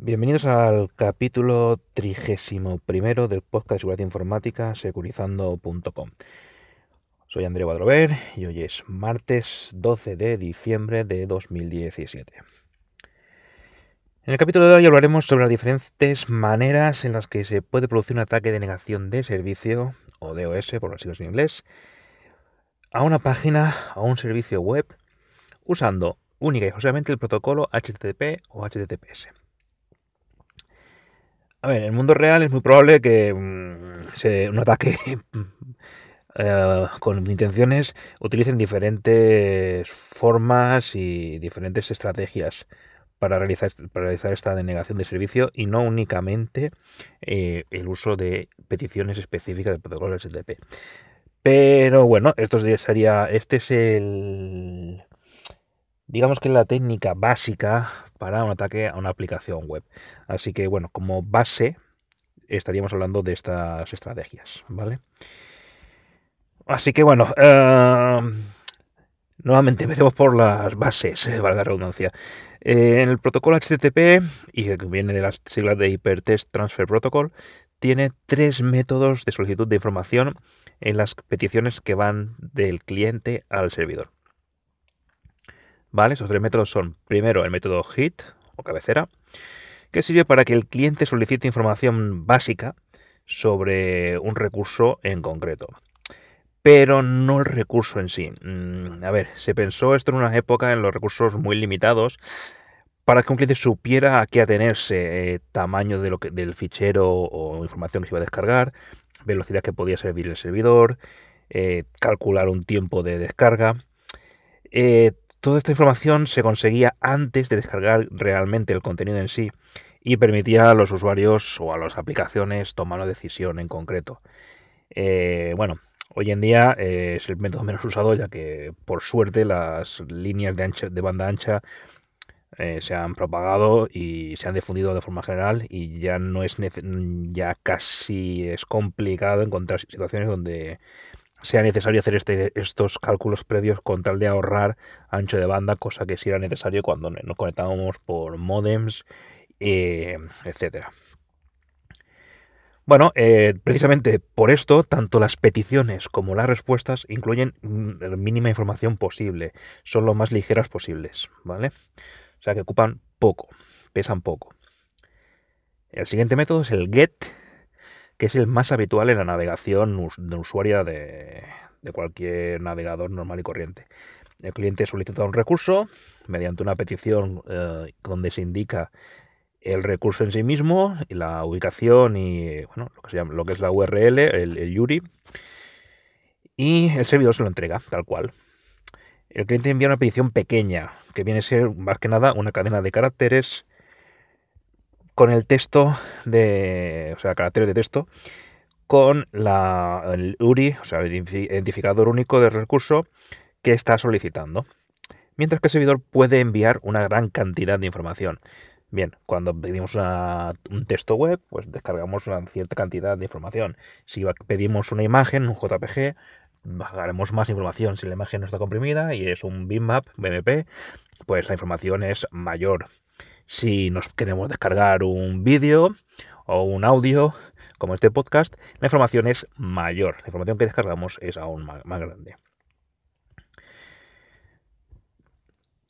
Bienvenidos al capítulo trigésimo primero del podcast de seguridad informática securizando.com. Soy André Badrover y hoy es martes 12 de diciembre de 2017. En el capítulo de hoy hablaremos sobre las diferentes maneras en las que se puede producir un ataque de negación de servicio, o DOS por las siglas en inglés, a una página, a un servicio web, usando única y exclusivamente el protocolo HTTP o HTTPS. A ver, en el mundo real es muy probable que mm, un ataque eh, con intenciones utilicen diferentes formas y diferentes estrategias para realizar, para realizar esta denegación de servicio y no únicamente eh, el uso de peticiones específicas del protocolo HTTP. Pero bueno, esto sería, este es el, digamos que es la técnica básica para un ataque a una aplicación web. Así que bueno, como base estaríamos hablando de estas estrategias, ¿vale? Así que bueno, eh, nuevamente empecemos por las bases, eh, valga la redundancia. Eh, el protocolo HTTP, y que viene de las siglas de Hypertext Transfer Protocol, tiene tres métodos de solicitud de información en las peticiones que van del cliente al servidor. ¿Vale? Esos tres métodos son, primero, el método HIT o cabecera, que sirve para que el cliente solicite información básica sobre un recurso en concreto. Pero no el recurso en sí. Mm, a ver, se pensó esto en una época en los recursos muy limitados para que un cliente supiera a qué atenerse, eh, tamaño de lo del fichero o información que se iba a descargar, velocidad que podía servir el servidor, eh, calcular un tiempo de descarga. Eh, Toda esta información se conseguía antes de descargar realmente el contenido en sí y permitía a los usuarios o a las aplicaciones tomar una decisión en concreto. Eh, bueno, hoy en día eh, es el método menos usado ya que por suerte las líneas de, banda ancha eh, se han propagado y se han difundido de forma general y ya no es ya casi es complicado encontrar situaciones donde sea necesario hacer este, estos cálculos previos con tal de ahorrar ancho de banda, cosa que sí era necesario cuando nos conectábamos por modems, eh, etcétera. Bueno, eh, precisamente por esto, tanto las peticiones como las respuestas incluyen la mínima información posible, son lo más ligeras posibles, ¿vale? O sea que ocupan poco, pesan poco. El siguiente método es el GET, que es el más habitual en la navegación de usuaria de, cualquier navegador normal y corriente. El cliente solicita un recurso mediante una petición eh, donde se indica el recurso en sí mismo, y la ubicación y bueno, lo, que se llama, lo que es la URL, el, el URI, y el servidor se lo entrega tal cual. El cliente envía una petición pequeña, que viene a ser más que nada una cadena de caracteres con el texto de, o sea, caracteres de texto, con la, el URI, o sea, el identificador único del recurso que está solicitando. Mientras que el servidor puede enviar una gran cantidad de información. Bien, cuando pedimos un texto web, pues descargamos una cierta cantidad de información. Si pedimos una imagen, un JPG, bajaremos más información. Si la imagen no está comprimida y es un bitmap, BMP, pues la información es mayor. Si nos queremos descargar un vídeo o un audio, como este podcast, la información es mayor. La información que descargamos es aún más, grande.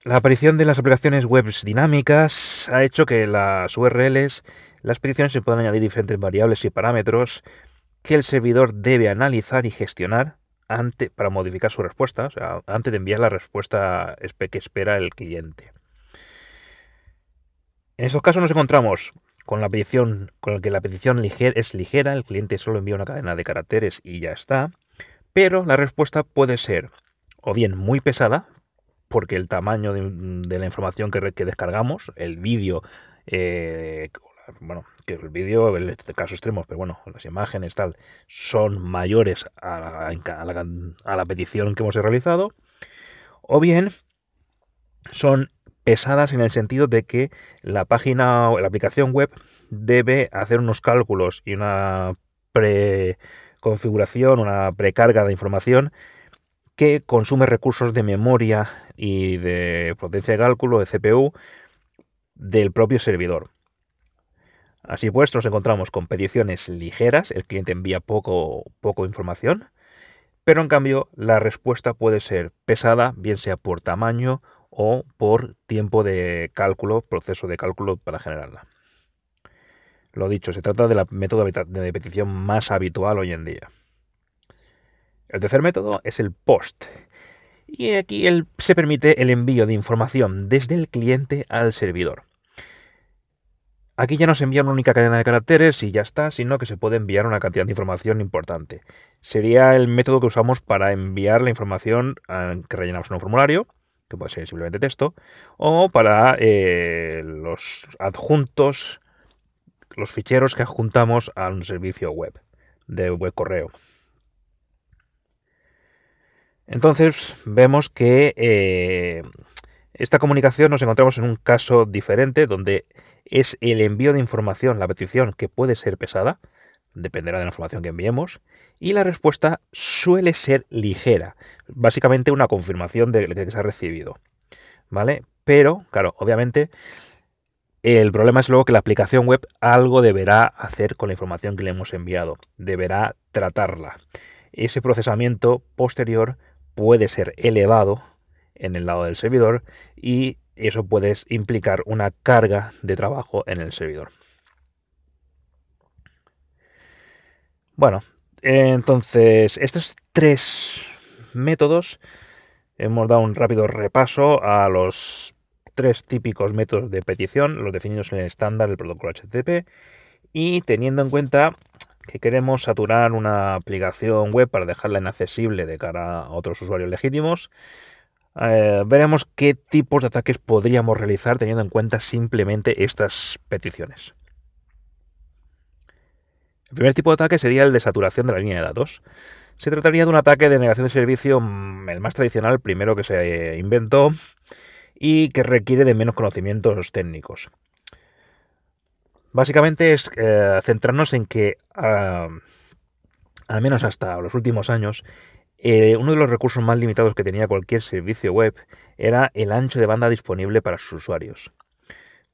La aparición de las aplicaciones web dinámicas ha hecho que las URLs, las peticiones se puedan añadir diferentes variables y parámetros que el servidor debe analizar y gestionar antes, para modificar su respuesta, o sea, antes de enviar la respuesta que espera el cliente. En estos casos nos encontramos con la petición, con el que la petición es ligera, el cliente solo envía una cadena de caracteres y ya está, pero la respuesta puede ser o bien muy pesada, porque el tamaño de, la información que, descargamos, el vídeo, eh, bueno, que el vídeo, en este caso extremo, pero bueno, las imágenes tal, son mayores a la petición que hemos realizado, o bien son pesadas en el sentido de que la página o la aplicación web debe hacer unos cálculos y una preconfiguración, una precarga de información que consume recursos de memoria y de potencia de cálculo, de CPU, del propio servidor. Así pues, nos encontramos con peticiones ligeras, el cliente envía poco, poco información, pero en cambio la respuesta puede ser pesada, bien sea por tamaño o por tiempo de cálculo, proceso de cálculo para generarla. Lo dicho, se trata del método de petición más habitual hoy en día. El tercer método es el POST. Y aquí se permite el envío de información desde el cliente al servidor. Aquí ya no se envía una única cadena de caracteres y ya está, sino que se puede enviar una cantidad de información importante. Sería el método que usamos para enviar la información que rellenamos en un formulario, que puede ser simplemente texto, o para eh, los adjuntos, los ficheros que adjuntamos a un servicio web, de web correo. Entonces vemos que eh, esta comunicación nos encontramos en un caso diferente donde es el envío de información, la petición, que puede ser pesada, dependerá de la información que enviemos, y la respuesta suele ser ligera, básicamente una confirmación de que se ha recibido. ¿Vale? Pero, claro, obviamente, el problema es luego que la aplicación web algo deberá hacer con la información que le hemos enviado, deberá tratarla. Ese procesamiento posterior puede ser elevado en el lado del servidor y eso puede implicar una carga de trabajo en el servidor. Bueno, entonces estos tres métodos hemos dado un rápido repaso a los tres típicos métodos de petición, los definidos en el estándar del protocolo HTTP, y teniendo en cuenta que queremos saturar una aplicación web para dejarla inaccesible de cara a otros usuarios legítimos, eh, veremos qué tipos de ataques podríamos realizar teniendo en cuenta simplemente estas peticiones. El primer tipo de ataque sería el de saturación de la línea de datos. Se trataría de un ataque de negación de servicio, mm, el más tradicional, primero que se inventó y que requiere de menos conocimientos técnicos. Básicamente es eh, centrarnos en que, al menos hasta los últimos años, eh, uno de los recursos más limitados que tenía cualquier servicio web era el ancho de banda disponible para sus usuarios.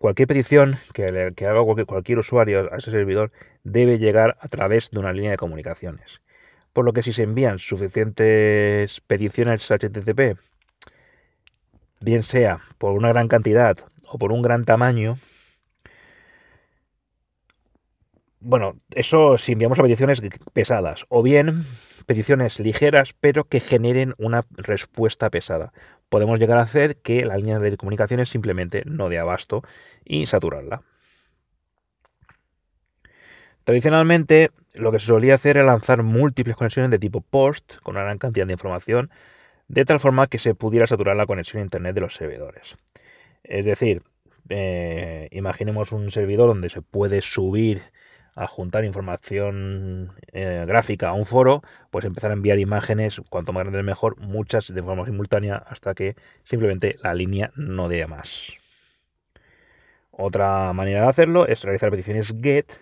Cualquier petición que, haga cualquier, usuario a ese servidor debe llegar a través de una línea de comunicaciones. Por lo que si se envían suficientes peticiones HTTP, bien sea por una gran cantidad o por un gran tamaño, bueno, eso si enviamos a peticiones pesadas, o bien peticiones ligeras, pero que generen una respuesta pesada. Podemos llegar a hacer que la línea de comunicaciones simplemente no dé abasto y saturarla. Tradicionalmente, lo que se solía hacer era lanzar múltiples conexiones de tipo POST con una gran cantidad de información, de tal forma que se pudiera saturar la conexión a Internet de los servidores. Es decir, eh, imaginemos un servidor donde se puede subir a juntar información eh, gráfica a un foro, pues empezar a enviar imágenes, cuanto más grande mejor, muchas de forma simultánea, hasta que simplemente la línea no dé más. Otra manera de hacerlo es realizar peticiones GET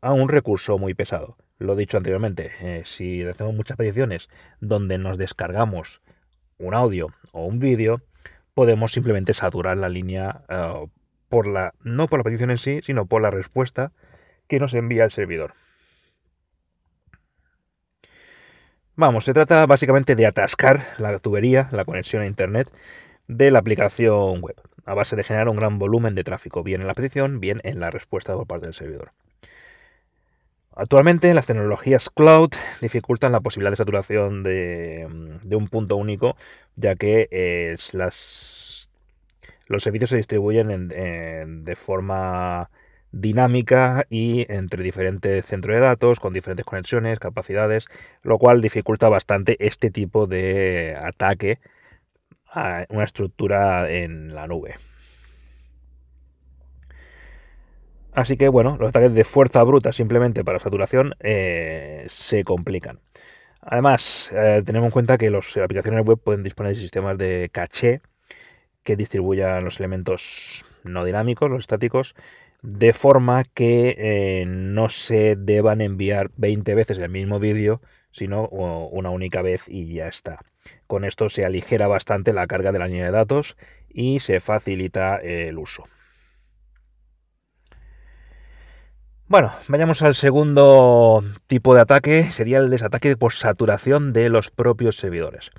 a un recurso muy pesado. Lo he dicho anteriormente, eh, si hacemos muchas peticiones donde nos descargamos un audio o un vídeo, podemos simplemente saturar la línea eh, por la, no por la petición en sí, sino por la respuesta que nos envía el servidor. Vamos, se trata básicamente de atascar la tubería, la conexión a Internet de la aplicación web, a base de generar un gran volumen de tráfico, bien en la petición, bien en la respuesta por parte del servidor. Actualmente las tecnologías cloud dificultan la posibilidad de saturación de, un punto único, ya que eh, los servicios se distribuyen de forma dinámica y entre diferentes centros de datos, con diferentes conexiones, capacidades, lo cual dificulta bastante este tipo de ataque a una estructura en la nube. Así que bueno, los ataques de fuerza bruta simplemente para saturación eh, se complican. Además, eh, tenemos en cuenta que las aplicaciones web pueden disponer de sistemas de caché que distribuyan los elementos no dinámicos, los estáticos, de forma que eh, no se deban enviar 20 veces el mismo vídeo, sino una única vez y ya está. Con esto se aligera bastante la carga de la línea de datos y se facilita el uso. Bueno, vayamos al segundo tipo de ataque, sería el desataque por saturación de los propios servidores.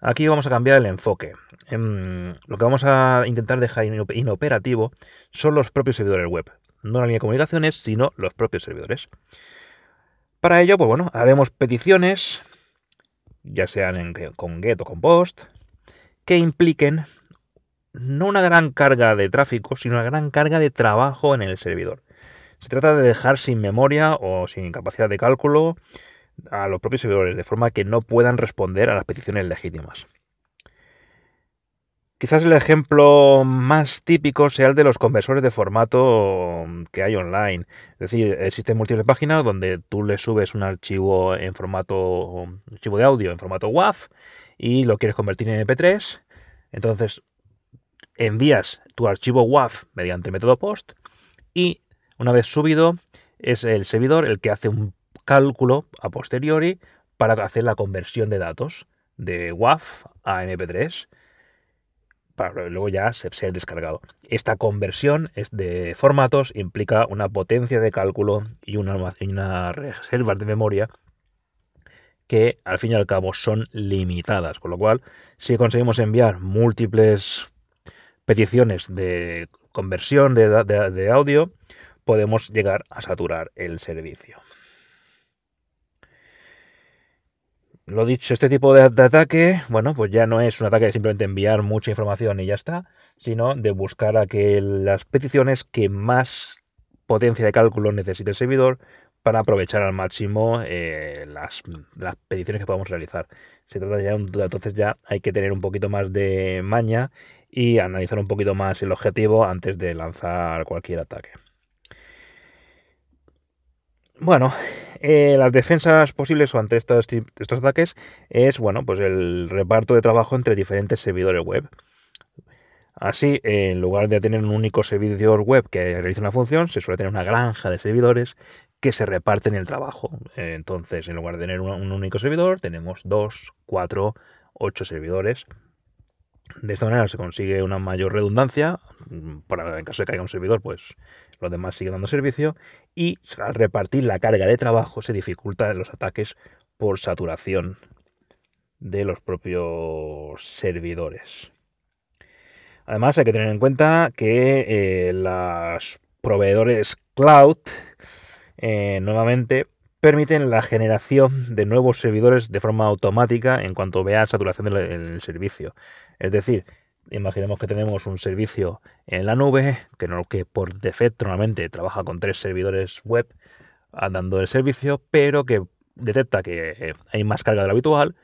Aquí vamos a cambiar el enfoque. Em, lo que vamos a intentar dejar inoperativo son los propios servidores web. No la línea de comunicaciones, sino los propios servidores. Para ello, pues bueno, haremos peticiones, ya sean con GET o con POST, que impliquen no una gran carga de tráfico, sino una gran carga de trabajo en el servidor. Se trata de dejar sin memoria o sin capacidad de cálculo a los propios servidores, de forma que no puedan responder a las peticiones legítimas. Quizás el ejemplo más típico sea el de los conversores de formato que hay online. Es decir, existen múltiples páginas donde tú le subes un archivo en formato archivo de audio en formato WAV y lo quieres convertir en MP3. Entonces envías tu archivo WAV mediante método POST y una vez subido, es el servidor el que hace un cálculo a posteriori para hacer la conversión de datos de WAV a MP3 para luego ya ser descargado. Esta conversión de formatos implica una potencia de cálculo y una, una reservas de memoria que al fin y al cabo son limitadas, con lo cual si conseguimos enviar múltiples peticiones de conversión de audio, podemos llegar a saturar el servicio. Lo dicho, este tipo de, ataque, bueno, pues ya no es un ataque de simplemente enviar mucha información y ya está, sino de buscar a que las peticiones que más potencia de cálculo necesite el servidor para aprovechar al máximo eh, las, peticiones que podamos realizar. Se trata ya, entonces ya hay que tener un poquito más de maña y analizar un poquito más el objetivo antes de lanzar cualquier ataque. Bueno, eh, las defensas posibles ante estos, ataques es bueno, pues el reparto de trabajo entre diferentes servidores web. Así, en lugar de tener un único servidor web que realiza una función, se suele tener una granja de servidores que se reparten el trabajo. Entonces, en lugar de tener un único servidor, tenemos dos, cuatro, ocho servidores de esta manera se consigue una mayor redundancia, para en caso de que haya un servidor, pues los demás siguen dando servicio, y al repartir la carga de trabajo se dificultan los ataques por saturación de los propios servidores. Además hay que tener en cuenta que eh, los proveedores cloud eh, nuevamente permiten la generación de nuevos servidores de forma automática en cuanto vea saturación del servicio. Es decir, imaginemos que tenemos un servicio en la nube que, que por defecto normalmente trabaja con tres servidores web dando el servicio, pero que detecta que hay más carga de lo habitual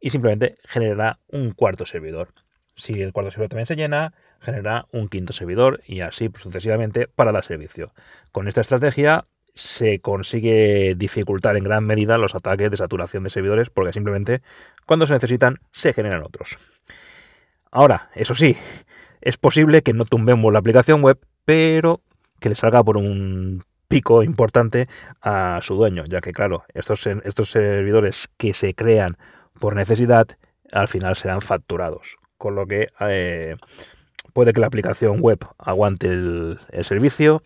y simplemente genera un cuarto servidor. Si el cuarto servidor también se llena, genera un quinto servidor y así sucesivamente para dar servicio. Con esta estrategia se consigue dificultar en gran medida los ataques de saturación de servidores porque simplemente cuando se necesitan se generan otros. Ahora, eso sí, es posible que no tumbemos la aplicación web, pero que le salga por un pico importante a su dueño, ya que claro, estos, estos servidores que se crean por necesidad al final serán facturados, con lo que eh, puede que la aplicación web aguante el servicio,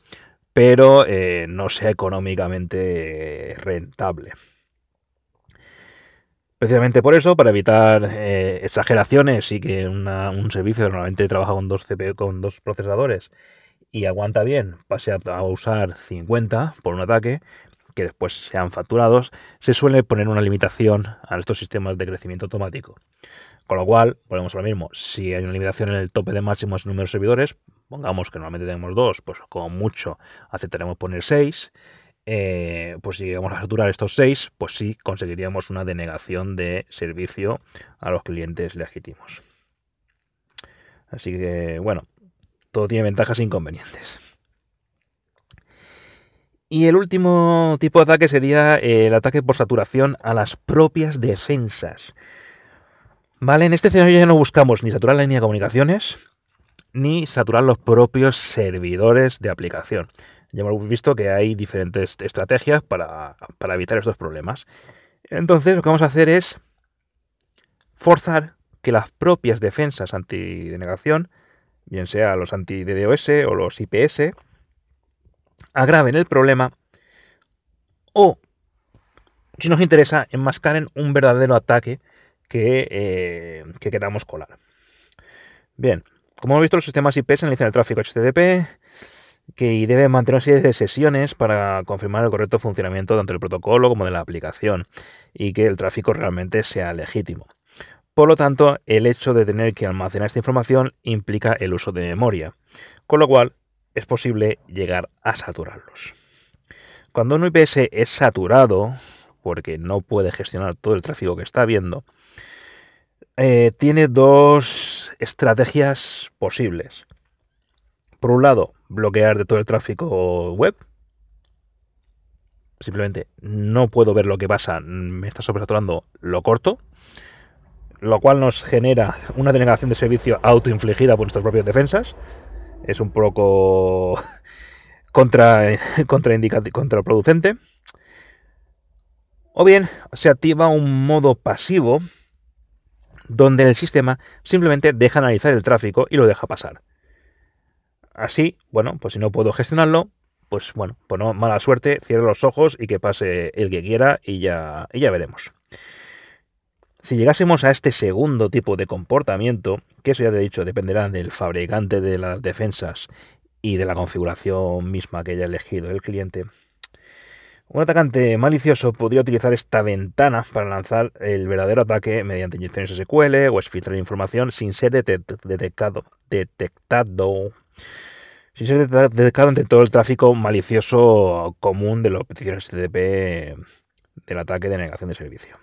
pero eh, no sea económicamente rentable. Precisamente por eso, para evitar eh, exageraciones y que un servicio normalmente trabaja con dos CPU, con dos procesadores y aguanta bien, pase a, usar 50 por un ataque, que después sean facturados, se suele poner una limitación a estos sistemas de crecimiento automático. Con lo cual, volvemos a mismo, si hay una limitación en el tope de máximos número de servidores, pongamos que normalmente tenemos dos, pues como mucho aceptaremos poner seis. Eh, pues si llegamos a saturar estos seis, pues sí conseguiríamos una denegación de servicio a los clientes legítimos. Así que, bueno, todo tiene ventajas e inconvenientes. Y el último tipo de ataque sería el ataque por saturación a las propias defensas. Vale, en este escenario ya no buscamos ni saturar la línea de comunicaciones, ni saturar los propios servidores de aplicación. Ya hemos visto que hay diferentes estrategias para, evitar estos problemas. Entonces lo que vamos a hacer es forzar que las propias defensas antidenegación, bien sea los anti-DDoS o los IPS, agraven el problema o, si nos interesa, enmascaren un verdadero ataque que, eh, que queramos colar. Bien, como hemos visto, los sistemas IP se analizan el tráfico HTTP que debe mantener una serie de sesiones para confirmar el correcto funcionamiento tanto del protocolo como de la aplicación y que el tráfico realmente sea legítimo. Por lo tanto, el hecho de tener que almacenar esta información implica el uso de memoria, con lo cual es posible llegar a saturarlos. Cuando un IPS es saturado, porque no puede gestionar todo el tráfico que está viendo, eh, tiene dos estrategias posibles. Por un lado, bloquear de todo el tráfico web. Simplemente no puedo ver lo que pasa, me está sobresaturando, lo corto. Lo cual nos genera una denegación de servicio autoinfligida por nuestras propias defensas. Es un poco contra, contraproducente. O bien se activa un modo pasivo donde el sistema simplemente deja analizar el tráfico y lo deja pasar. Así, bueno, pues si no puedo gestionarlo, pues bueno, pues no, mala suerte, cierre los ojos y que pase el que quiera y ya, y ya veremos. Si llegásemos a este segundo tipo de comportamiento, que eso ya te he dicho, dependerá del fabricante de las defensas y de la configuración misma que haya elegido el cliente, un atacante malicioso podría utilizar esta ventana para lanzar el verdadero ataque mediante inyecciones SQL o exfiltrar información sin ser detectado, detectado sin ser detectado entre todo el tráfico malicioso común de las peticiones HTTP del ataque de negación de servicio.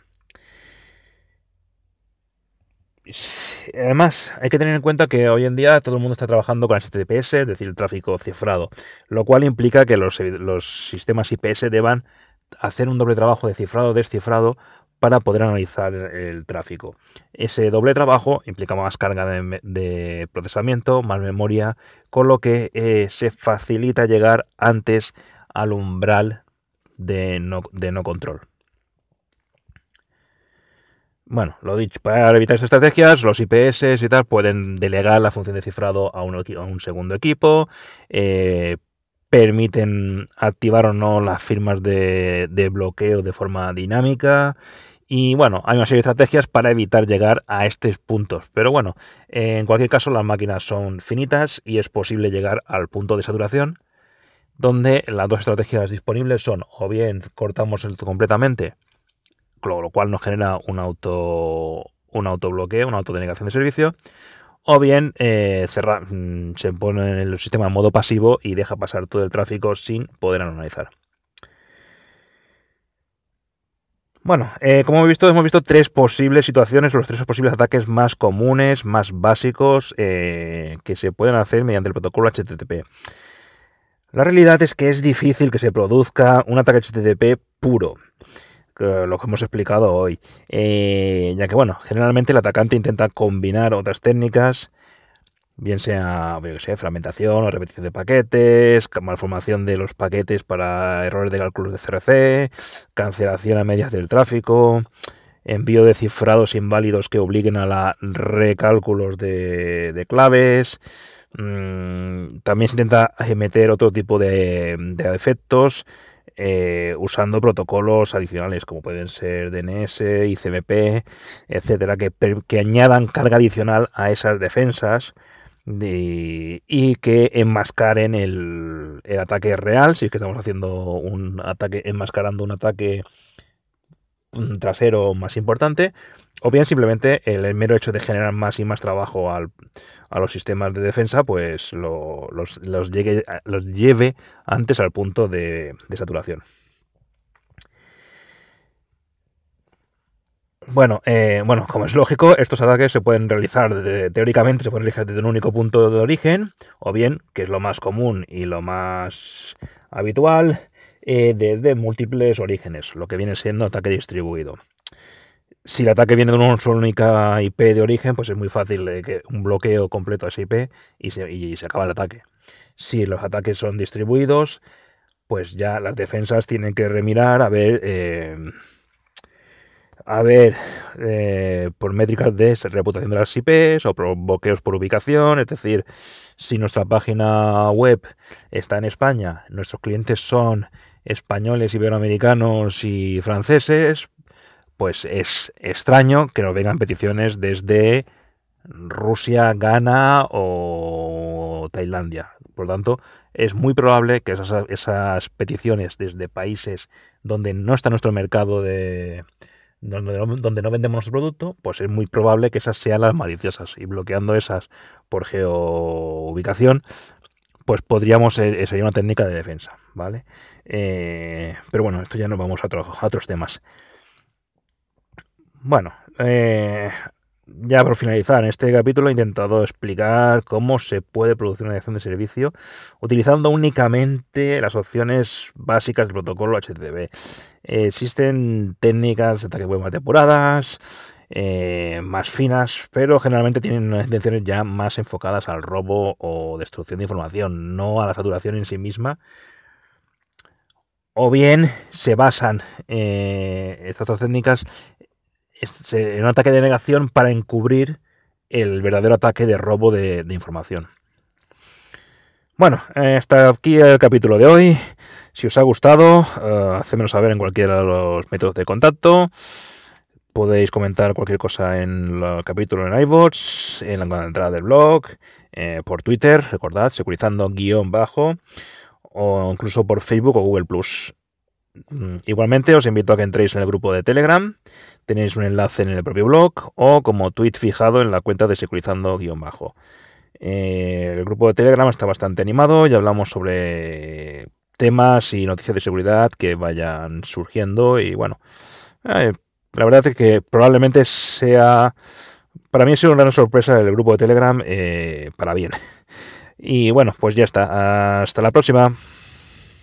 Además, hay que tener en cuenta que hoy en día todo el mundo está trabajando con HTTPS, es decir, el tráfico cifrado, lo cual implica que los, los sistemas IPS deban hacer un doble trabajo de cifrado descifrado para poder analizar el tráfico. Ese doble trabajo implica más carga de, procesamiento, más memoria, con lo que eh, se facilita llegar antes al umbral de no, de no control. Bueno, lo dicho, para evitar estas estrategias, los IPS y tal pueden delegar la función de cifrado a un, segundo equipo, eh, permiten activar o no las firmas de, de, bloqueo de forma dinámica y bueno, hay una serie de estrategias para evitar llegar a estos puntos. Pero bueno, en cualquier caso las máquinas son finitas y es posible llegar al punto de saturación donde las dos estrategias disponibles son o bien cortamos esto completamente, lo cual nos genera un auto un autobloqueo, una autodenegación de servicio, o bien eh, mm, se pone el sistema en modo pasivo y deja pasar todo el tráfico sin poder analizar. Bueno, eh, como hemos visto, hemos visto tres posibles situaciones, los tres posibles ataques más comunes, más básicos eh, que se pueden hacer mediante el protocolo HTTP. La realidad es que es difícil que se produzca un ataque HTTP puro, lo que hemos explicado hoy, eh, ya que bueno, generalmente el atacante intenta combinar otras técnicas bien sea, fragmentación o repetición de paquetes, malformación de los paquetes para errores de cálculos de CRC, cancelación a medias del tráfico, envío de cifrados inválidos que obliguen a la recálculos de, claves. Mm, también se intenta meter otro tipo de, de efectos eh, usando protocolos adicionales como pueden ser DNS, ICMP, etcétera, que, que añadan carga adicional a esas defensas y que enmascaren el, el, ataque real, si es que estamos haciendo un ataque, enmascarando un ataque trasero más importante, o bien simplemente el, mero hecho de generar más y más trabajo a los sistemas de defensa, pues los, los, llegue, los lleve antes al punto de, de saturación. Bueno, eh, bueno, como es lógico, estos ataques se pueden realizar teóricamente, se pueden realizar desde un único punto de origen, o bien, que es lo más común y lo más habitual, eh, desde múltiples orígenes, lo que viene siendo ataque distribuido. Si el ataque viene de una sola única IP de origen, pues es muy fácil que un bloqueo completo a esa IP y se, acaba el ataque. Si los ataques son distribuidos, pues ya las defensas tienen que remirar a ver eh, a ver eh, por métricas de reputación de las IPs o por bloqueos por ubicación, es decir, si nuestra página web está en España, nuestros clientes son españoles, iberoamericanos y franceses, pues es extraño que nos vengan peticiones desde Rusia, Ghana o Tailandia. Por lo tanto, es muy probable que esas, peticiones desde países donde no está nuestro mercado de, donde no, vendemos nuestro producto, pues es muy probable que esas sean las maliciosas. Y bloqueando esas por geoubicación, pues podríamos, eh, sería una técnica de defensa, ¿vale? Eh, pero bueno, esto ya nos vamos a, a otros temas. Bueno, eh, ya por finalizar, en este capítulo he intentado explicar cómo se puede producir una dirección de servicio utilizando únicamente las opciones básicas del protocolo HTTP. existen técnicas de ataque web más depuradas, eh, más finas, pero generalmente tienen unas intenciones ya más enfocadas al robo o destrucción de información, no a la saturación en sí misma. O bien se basan eh, estas dos técnicas en un ataque de negación para encubrir el verdadero ataque de robo de, información. Bueno, hasta aquí el capítulo de hoy. Si os ha gustado, uh, hacedmelo saber en cualquiera de los métodos de contacto. Podéis comentar cualquier cosa en el capítulo en iVoox, en la entrada del blog, eh, por Twitter, recordad, securizando guion bajo, o incluso por Facebook o Google. Mm, igualmente os invito a que entréis en el grupo de Telegram, tenéis un enlace en el propio blog o como tweet fijado en la cuenta de securizando-bajo. Eh, el grupo de Telegram está bastante animado y hablamos sobre temas y noticias de seguridad que vayan surgiendo y bueno, eh, la verdad es que probablemente sea, para mí ha sido una gran sorpresa el grupo de Telegram eh, para bien. Y bueno, pues ya está, hasta la próxima.